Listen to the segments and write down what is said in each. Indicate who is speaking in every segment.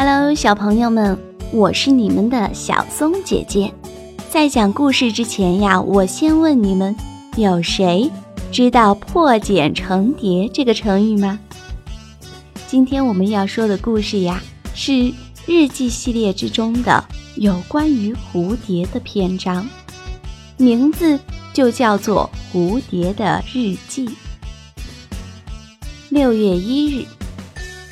Speaker 1: Hello，小朋友们，我是你们的小松姐姐。在讲故事之前呀，我先问你们，有谁知道“破茧成蝶”这个成语吗？今天我们要说的故事呀，是日记系列之中的有关于蝴蝶的篇章，名字就叫做《蝴蝶的日记》。六月一日，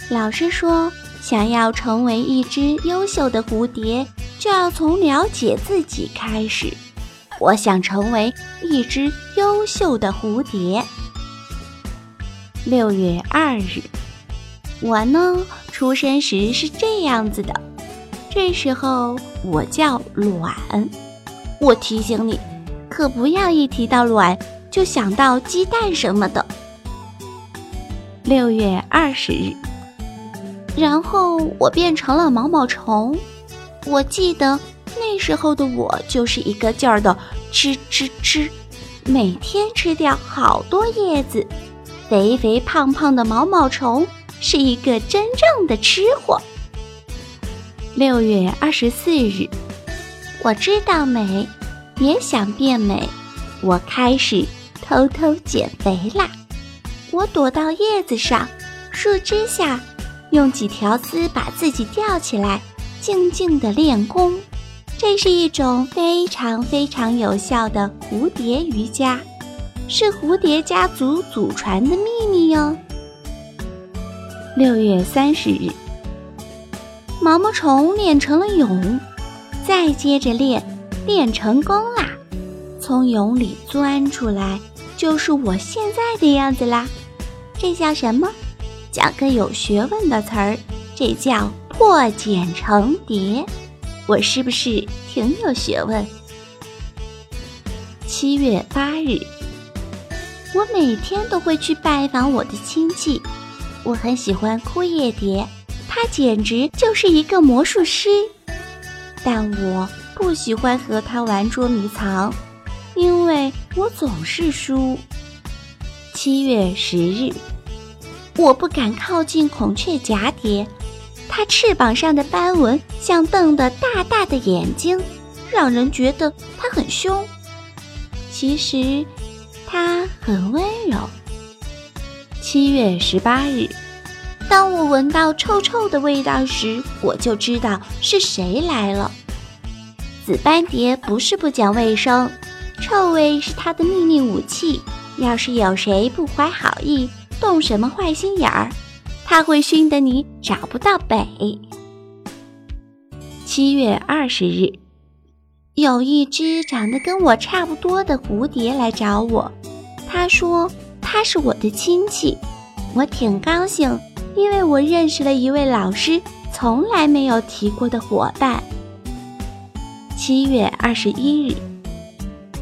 Speaker 1: 老师说。想要成为一只优秀的蝴蝶，就要从了解自己开始。我想成为一只优秀的蝴蝶。六月二日，我呢出生时是这样子的，这时候我叫卵。我提醒你，可不要一提到卵就想到鸡蛋什么的。六月二十日。然后我变成了毛毛虫，我记得那时候的我就是一个劲儿的吃吃吃，每天吃掉好多叶子，肥肥胖胖的毛毛虫是一个真正的吃货。六月二十四日，我知道美，也想变美，我开始偷偷减肥啦。我躲到叶子上、树枝下。用几条丝把自己吊起来，静静地练功。这是一种非常非常有效的蝴蝶瑜伽，是蝴蝶家族祖传的秘密哟。六月三十日，毛毛虫练成了蛹，再接着练，练成功啦！从蛹里钻出来，就是我现在的样子啦。这叫什么？讲个有学问的词儿，这叫破茧成蝶。我是不是挺有学问？七月八日，我每天都会去拜访我的亲戚。我很喜欢枯叶蝶，它简直就是一个魔术师。但我不喜欢和它玩捉迷藏，因为我总是输。七月十日。我不敢靠近孔雀蛱蝶，它翅膀上的斑纹像瞪得大大的眼睛，让人觉得它很凶。其实，它很温柔。七月十八日，当我闻到臭臭的味道时，我就知道是谁来了。紫斑蝶不是不讲卫生，臭味是它的秘密武器。要是有谁不怀好意，动什么坏心眼儿，它会熏得你找不到北。七月二十日，有一只长得跟我差不多的蝴蝶来找我，他说他是我的亲戚，我挺高兴，因为我认识了一位老师从来没有提过的伙伴。七月二十一日，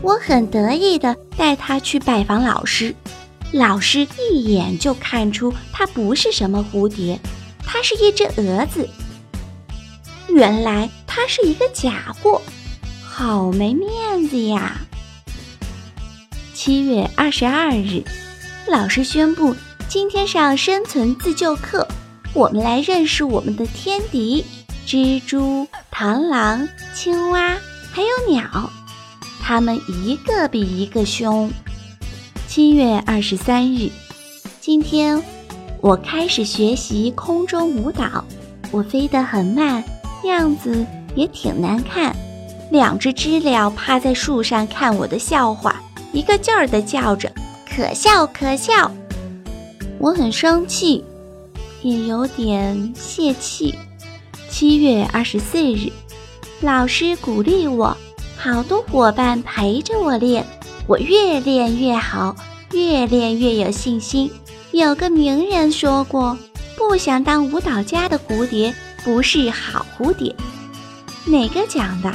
Speaker 1: 我很得意的带他去拜访老师。老师一眼就看出它不是什么蝴蝶，它是一只蛾子。原来它是一个假货，好没面子呀！七月二十二日，老师宣布今天上生存自救课，我们来认识我们的天敌——蜘蛛、螳螂、青蛙，还有鸟，它们一个比一个凶。七月二十三日，今天我开始学习空中舞蹈。我飞得很慢，样子也挺难看。两只知了趴在树上看我的笑话，一个劲儿地叫着“可笑可笑”。我很生气，也有点泄气。七月二十四日，老师鼓励我，好多伙伴陪着我练。我越练越好，越练越有信心。有个名人说过：“不想当舞蹈家的蝴蝶不是好蝴蝶。”哪个讲的？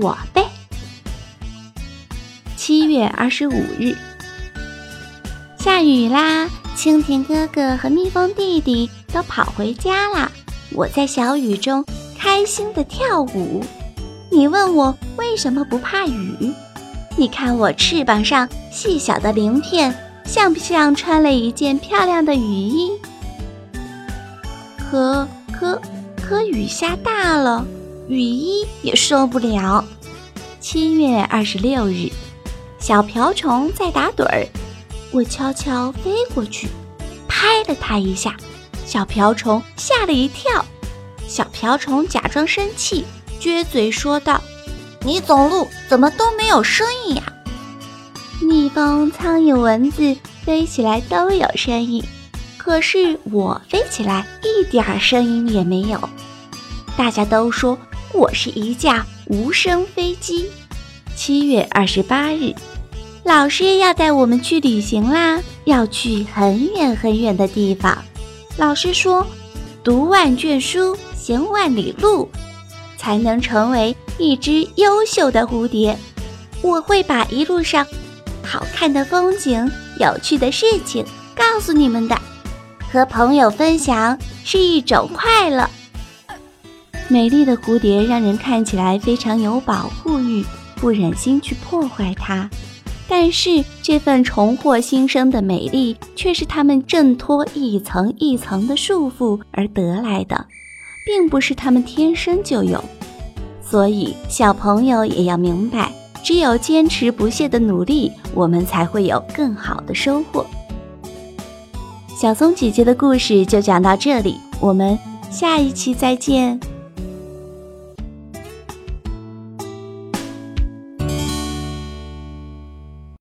Speaker 1: 我呗。七月二十五日，下雨啦！蜻蜓哥哥和蜜蜂弟弟都跑回家啦。我在小雨中开心的跳舞。你问我为什么不怕雨？你看我翅膀上细小的鳞片，像不像穿了一件漂亮的雨衣？可可可雨下大了，雨衣也受不了。七月二十六日，小瓢虫在打盹儿，我悄悄飞过去，拍了它一下，小瓢虫吓了一跳。小瓢虫假装生气，撅嘴说道：“你走路怎么都没有声音呀？”蜜蜂、苍蝇、蚊子飞起来都有声音，可是我飞起来一点声音也没有。大家都说我是一架无声飞机。七月二十八日，老师要带我们去旅行啦，要去很远很远的地方。老师说，读万卷书，行万里路，才能成为一只优秀的蝴蝶。我会把一路上。好看的风景，有趣的事情，告诉你们的。和朋友分享是一种快乐。美丽的蝴蝶让人看起来非常有保护欲，不忍心去破坏它。但是这份重获新生的美丽，却是它们挣脱一层一层的束缚而得来的，并不是他们天生就有。所以小朋友也要明白。只有坚持不懈的努力，我们才会有更好的收获。小松姐姐的故事就讲到这里，我们下一期再见。